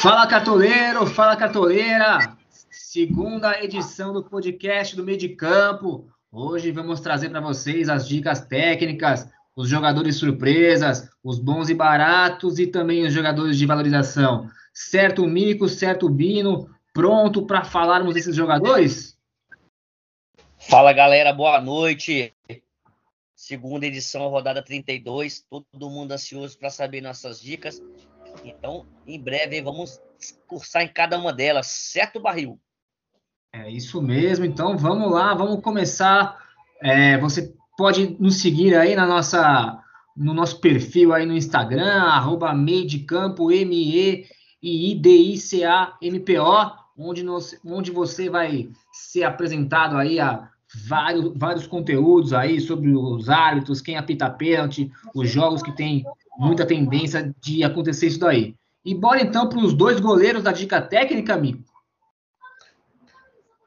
Fala cartoleiro, fala cartoleira, segunda edição do podcast do Meio de Campo. Hoje vamos trazer para vocês as dicas técnicas, os jogadores surpresas, os bons e baratos e também os jogadores de valorização. Certo Mico, certo Bino, pronto para falarmos desses jogadores? Fala galera, boa noite. Segunda edição, rodada 32. Todo mundo ansioso para saber nossas dicas. Então, em breve, vamos cursar em cada uma delas, certo, Barril? É isso mesmo. Então, vamos lá, vamos começar. É, você pode nos seguir aí na nossa, no nosso perfil aí no Instagram, arroba M-E-I-D-I-C-A-M-P-O, onde, onde você vai ser apresentado aí a vários, vários conteúdos aí sobre os árbitros, quem apita pênalti, os jogos que tem muita tendência de acontecer isso daí. E bora então para os dois goleiros da dica técnica, amigo.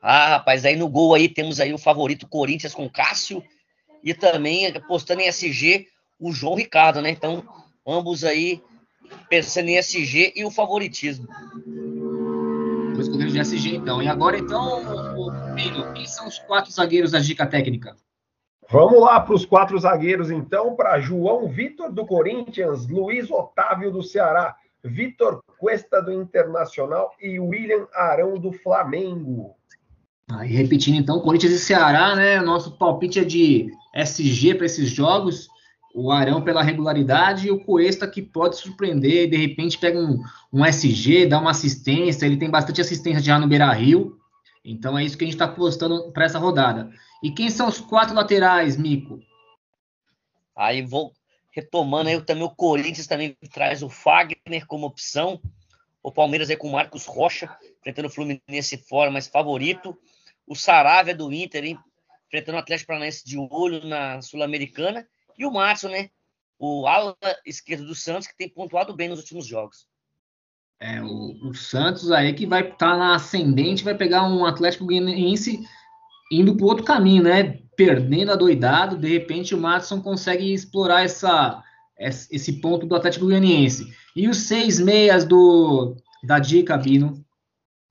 Ah, rapaz, aí no gol aí temos aí o favorito Corinthians com Cássio e também apostando em SG o João Ricardo, né? Então, ambos aí pensando em SG e o favoritismo. Dois goleiros de SG, então. E agora, então, Pino, quem são os quatro zagueiros da dica técnica? Vamos lá para os quatro zagueiros, então, para João Vitor do Corinthians, Luiz Otávio do Ceará, Vitor Cuesta do Internacional e William Arão do Flamengo. Aí, repetindo, então, Corinthians e Ceará, né? Nosso palpite é de SG para esses jogos. O Arão pela regularidade e o Cuesta que pode surpreender, de repente pega um, um SG, dá uma assistência, ele tem bastante assistência já no Beira Rio. Então é isso que a gente está postando para essa rodada. E quem são os quatro laterais, Mico? Aí vou retomando aí também o Corinthians também traz o Fagner como opção. O Palmeiras aí com o Marcos Rocha, enfrentando o Fluminense fora, mas favorito. O Saravia do Inter, hein? enfrentando o Atlético Paranaense de olho na Sul-Americana. E o Márcio, né? O ala esquerdo do Santos, que tem pontuado bem nos últimos jogos. É, o, o, Santos aí que vai estar tá na ascendente, vai pegar um Atlético Goianiense indo para outro caminho, né? Perdendo a doidado, de repente o Matson consegue explorar essa, esse ponto do Atlético Goianiense. E os seis meias do da dica, Bino?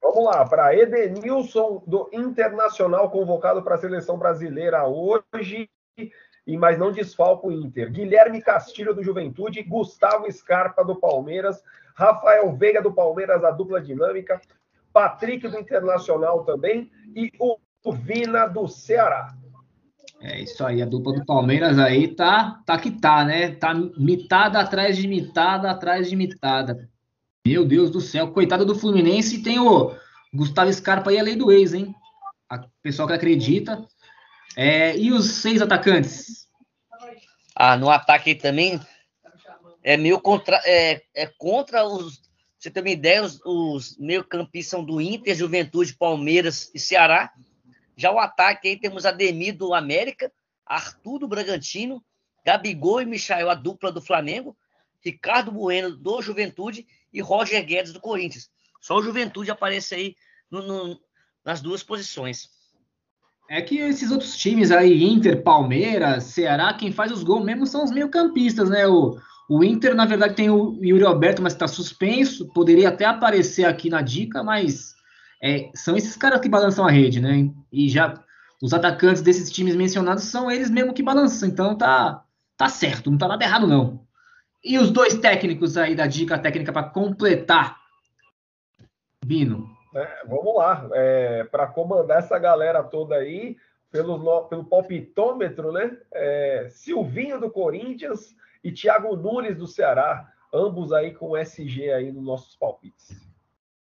Vamos lá, para Edenilson do Internacional convocado para a seleção brasileira hoje, e mas não desfalca o Inter. Guilherme Castilho do Juventude, Gustavo Scarpa do Palmeiras, Rafael Veiga do Palmeiras, a dupla dinâmica, Patrick do Internacional também e o Vina do Ceará. É isso aí, a dupla do Palmeiras aí tá, tá que tá, né? Tá mitada atrás de mitada atrás de mitada. Meu Deus do céu, coitado do Fluminense, tem o Gustavo Scarpa aí, a lei do ex, hein? A pessoal que acredita. É, e os seis atacantes? Ah, no ataque também é meio contra, é, é contra os. Você tem uma ideia, os, os meio-campistas são do Inter, Juventude, Palmeiras e Ceará. Já o ataque aí temos Ademir do América, Arthur do Bragantino, Gabigol e Michael, a dupla do Flamengo, Ricardo Bueno do Juventude e Roger Guedes do Corinthians. Só o Juventude aparece aí no, no, nas duas posições. É que esses outros times aí, Inter, Palmeiras, Ceará, quem faz os gols mesmo são os meio-campistas, né? O, o Inter, na verdade, tem o Yuri Alberto, mas está suspenso. Poderia até aparecer aqui na dica, mas é, são esses caras que balançam a rede, né? E já os atacantes desses times mencionados são eles mesmo que balançam. Então tá, tá certo, não tá nada errado, não. E os dois técnicos aí da dica técnica para completar, Bino. É, vamos lá, é, para comandar essa galera toda aí, pelo, pelo palpitômetro, né? É, Silvinho do Corinthians e Thiago Nunes do Ceará, ambos aí com SG aí nos nossos palpites.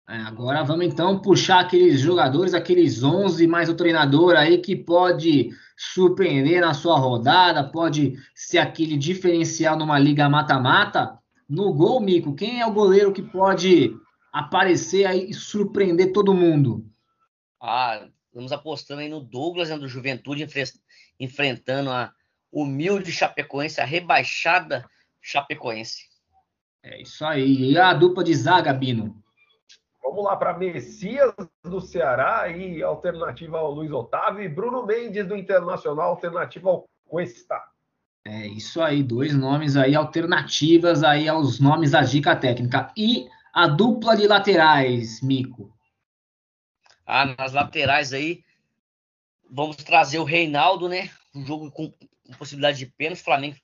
É, agora vamos então puxar aqueles jogadores, aqueles 11 mais o treinador aí que pode surpreender na sua rodada, pode ser aquele diferencial numa liga mata-mata. No gol, Mico, quem é o goleiro que pode aparecer aí e surpreender todo mundo? Ah, vamos apostando aí no Douglas, né, do Juventude, enfrentando a humilde Chapecoense, a rebaixada Chapecoense. É isso aí. E a dupla de zaga, Bino? Vamos lá para Messias do Ceará e alternativa ao Luiz Otávio e Bruno Mendes do Internacional, alternativa ao Cuesta. É isso aí, dois nomes aí alternativas aí aos nomes da dica técnica. E a dupla de laterais, Mico. Ah, nas laterais aí, vamos trazer o Reinaldo, né? Um jogo com, com possibilidade de pênalti, Flamengo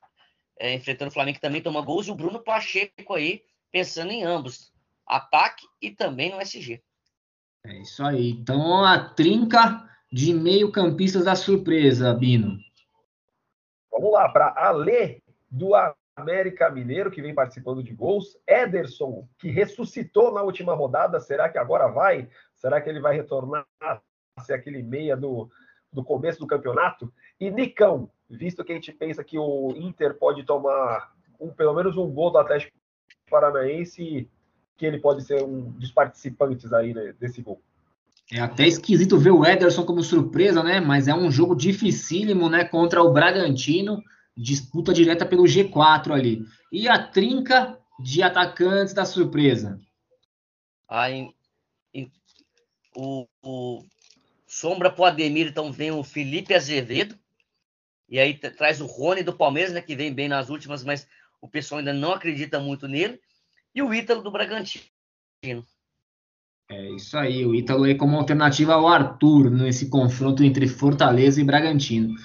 é, enfrentando o Flamengo também toma gols, e o Bruno Pacheco aí, pensando em ambos, ataque e também no SG. É isso aí. Então a trinca de meio-campistas da surpresa, Bino. Vamos lá, para Alê do América Mineiro, que vem participando de gols. Ederson, que ressuscitou na última rodada. Será que agora vai? Será que ele vai retornar a ser aquele meia do, do começo do campeonato? E Nicão, visto que a gente pensa que o Inter pode tomar um, pelo menos um gol do Atlético Paranaense, que ele pode ser um dos participantes aí né, desse gol. É até esquisito ver o Ederson como surpresa, né? Mas é um jogo dificílimo, né? Contra o Bragantino, disputa direta pelo G4 ali. E a trinca de atacantes da surpresa. Aí, o, o sombra pro Ademir, então vem o Felipe Azevedo, e aí traz o Rony do Palmeiras, né, que vem bem nas últimas, mas o pessoal ainda não acredita muito nele. E o Ítalo do Bragantino. É isso aí, o Ítalo aí como alternativa ao Arthur nesse confronto entre Fortaleza e Bragantino.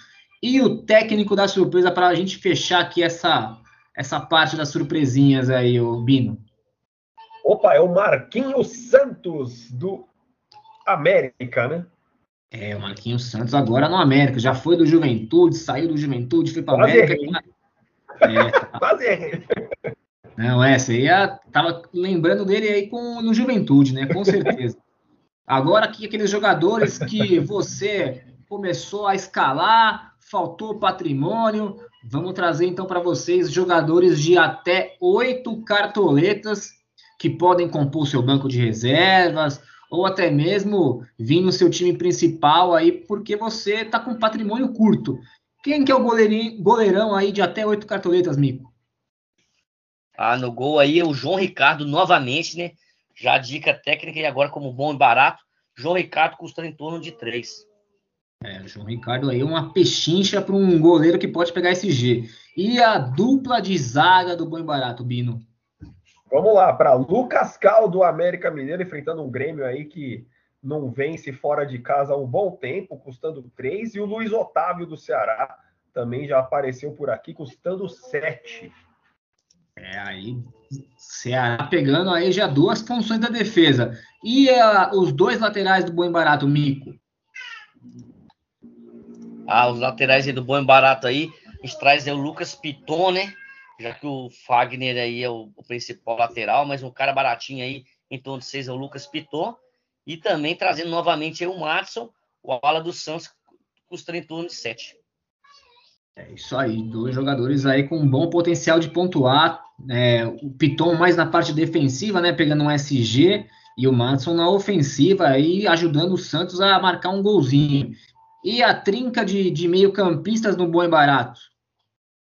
E o técnico da surpresa para a gente fechar aqui essa, essa parte das surpresinhas aí, o Bino. Opa, é o Marquinhos Santos do América, né? É, o Marquinhos Santos agora no América. Já foi do Juventude, saiu do Juventude, foi para o América. É, tá... Quase errei. Não, essa aí é, tava lembrando dele aí com, no Juventude, né? Com certeza. Agora aqui aqueles jogadores que você começou a escalar, faltou patrimônio. Vamos trazer então para vocês jogadores de até oito cartoletas que podem compor seu banco de reservas, ou até mesmo vir no seu time principal aí, porque você está com patrimônio curto. Quem que é o goleirão aí de até oito cartoletas, Mico? Ah, no gol aí é o João Ricardo novamente, né? Já dica técnica e agora como bom e barato. João Ricardo custando em torno de três. É, o João Ricardo aí é uma pechincha para um goleiro que pode pegar esse G. E a dupla de zaga do bom e barato, Bino? Vamos lá, para Lucas Cal do América Mineiro, enfrentando um Grêmio aí que não vence fora de casa há um bom tempo, custando 3. E o Luiz Otávio do Ceará também já apareceu por aqui, custando 7. É, aí Ceará pegando aí já duas funções da defesa. E uh, os dois laterais do Bom Barato, Mico? Ah, os laterais aí do Bom Barato aí, a gente traz é o Lucas Piton, né? Já que o Fagner aí é o, o, principal lateral, mas um cara baratinho aí, em torno de seis é o Lucas Piton, e também trazendo novamente o Matson, o ala do Santos, custando em torno de sete. É isso aí, dois jogadores aí com bom potencial de pontuar, é, o Piton mais na parte defensiva, né, pegando um SG, e o Matson na ofensiva aí, ajudando o Santos a marcar um golzinho. E a trinca de, de meio campistas no bom e barato?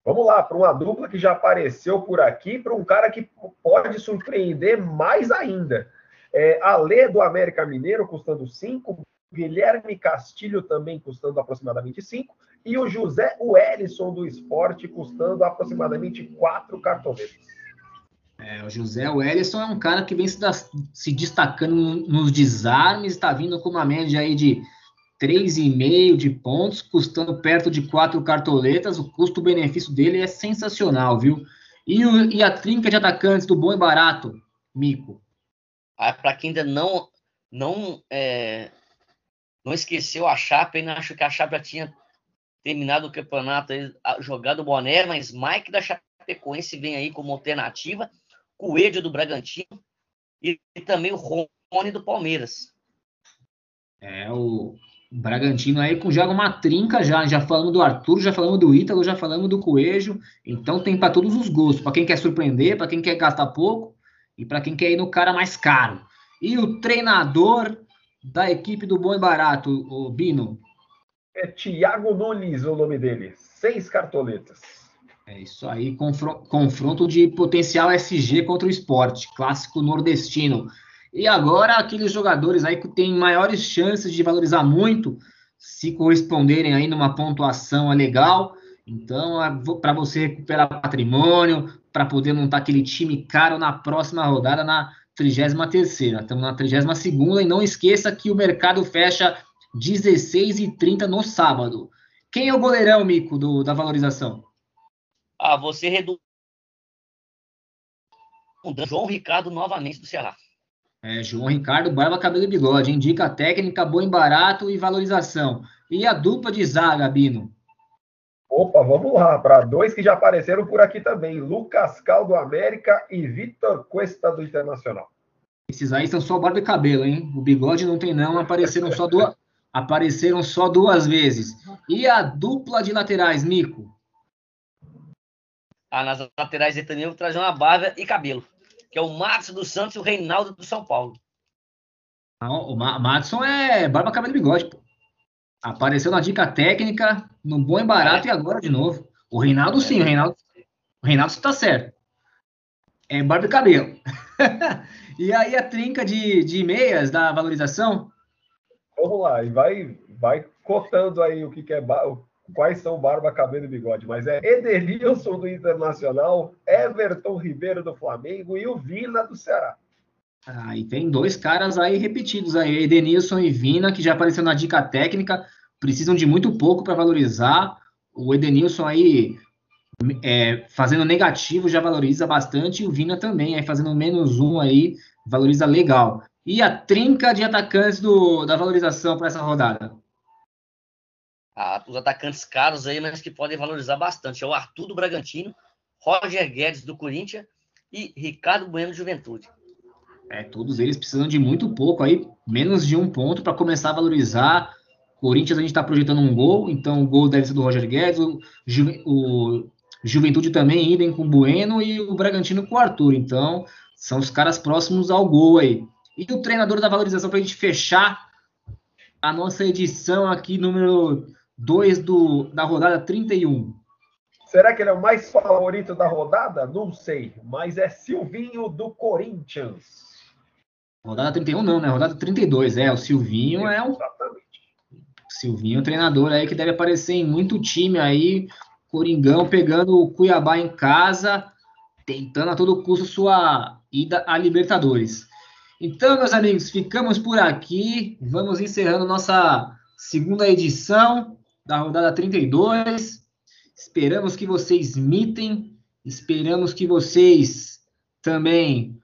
Vamos lá, para uma dupla que já apareceu por aqui, para um cara que pode surpreender mais ainda. É, Alê do América Mineiro custando 5, Guilherme Castilho também custando aproximadamente 5, e o José Wellison do Esporte custando aproximadamente 4 cartoletas. É, o José Wellison é um cara que vem se, da, se destacando nos desarmes, está vindo com uma média aí de 3,5 de pontos, custando perto de quatro cartoletas. O custo-benefício dele é sensacional, viu? E, o, e, a trinca de atacantes do bom e barato, Mico? Ah, Para quem ainda não não é, não esqueceu a Chapa, ainda acho que a Chapa já tinha terminado o campeonato, jogado o boné, mas Mike da Chapecoense vem aí como alternativa, Coelho do Bragantino e, e também o Rony do Palmeiras. É, o, Bragantino aí com já uma trinca já, já falamos do Arthur, já falamos do Ítalo, já falamos do Coelho, então tem para todos os gostos, para quem quer surpreender, para quem quer gastar pouco e para quem quer ir no cara mais caro. E o treinador da equipe do Bom e Barato, o Bino? É Thiago Nunes o nome dele, seis cartoletas. É isso aí, confronto de potencial SG contra o esporte, clássico nordestino. E agora aqueles jogadores aí que têm maiores chances de valorizar muito, se corresponderem aí numa pontuação legal. Então, é para você recuperar patrimônio, para poder montar aquele time caro na próxima rodada, na 33 Estamos na 32 e não esqueça que o mercado fecha 16 e 30 no sábado. Quem é o goleirão, Mico, do, da valorização? Ah, você reduz. João Ricardo novamente do Ceará. É, João Ricardo, barba, cabelo e bigode. Indica técnica, bom em barato e valorização. E a dupla de zaga, Bino? Opa, vamos lá, para dois que já apareceram por aqui também: Lucas Cal do América e Vitor Cuesta do Internacional. Esses aí são só barba e cabelo, hein? O bigode não tem, não. Apareceram só duas, apareceram só duas vezes. E a dupla de laterais, Mico? Ah, nas laterais aí também eu vou trazer uma barba e cabelo, que é o Matos do Santos e o Reinaldo do São Paulo. Não, o Matson é barba, cabelo e bigode, pô. Apareceu na dica técnica, no bom e barato é. e agora de novo. O Reinaldo sim, o Reinaldo, o Reinaldo está certo. É barba e cabelo. e aí a trinca de, de meias da valorização? Vamos lá, e vai, vai cotando aí o que, que é quais são barba, cabelo e bigode, mas é Edenilson do Internacional, Everton Ribeiro do Flamengo e o Vina do Ceará. Ah, e tem dois caras aí repetidos aí, Edenilson e Vina, que já apareceu na dica técnica, precisam de muito pouco para valorizar. O Edenilson aí é, fazendo negativo já valoriza bastante, e o Vina também, aí fazendo menos um aí, valoriza legal. E a trinca de atacantes do, da valorização para essa rodada? Ah, os atacantes caros aí, mas que podem valorizar bastante. É o Arthur do Bragantino, Roger Guedes do Corinthians e Ricardo Bueno do Juventude. É, todos eles precisam de muito pouco aí, menos de um ponto para começar a valorizar. Corinthians a gente está projetando um gol, então o gol deve ser do Roger Guedes, o, Ju, o Juventude também idem com o Bueno e o Bragantino com o Arthur. Então, são os caras próximos ao gol aí. E o treinador da valorização para a gente fechar a nossa edição aqui, número 2 da rodada 31. Será que ele é o mais favorito da rodada? Não sei, mas é Silvinho do Corinthians. Rodada 31 não, né? Rodada 32, é. O Silvinho é um. Exatamente. Silvinho é um treinador aí que deve aparecer em muito time aí. Coringão pegando o Cuiabá em casa, tentando a todo custo sua ida a Libertadores. Então, meus amigos, ficamos por aqui. Vamos encerrando nossa segunda edição da rodada 32. Esperamos que vocês mitem. Esperamos que vocês também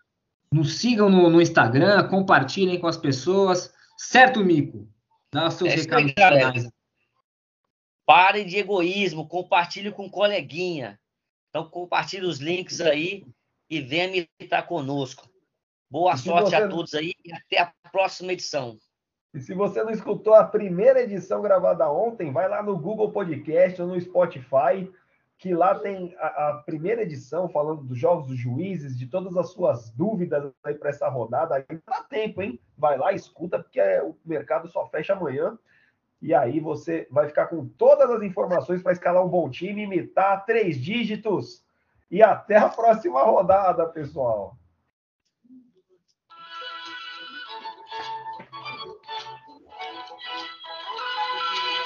nos sigam no, no, Instagram, compartilhem com as pessoas. Certo, Mico? Dá os seus é recados finais. Pare de egoísmo, compartilhe com um coleguinha. Então, compartilhe os links aí e venha militar conosco. Boa sorte a todos aí e até a próxima edição. E se você não escutou a primeira edição gravada ontem, vai lá no Google Podcast ou no Spotify que lá tem a, a, primeira edição falando dos jogos dos juízes, de todas as suas dúvidas aí para essa rodada. Aí dá tempo, hein? Vai lá, escuta, porque é, o mercado só fecha amanhã. E aí você vai ficar com todas as informações para escalar um bom time, imitar três dígitos. E até a próxima rodada, pessoal.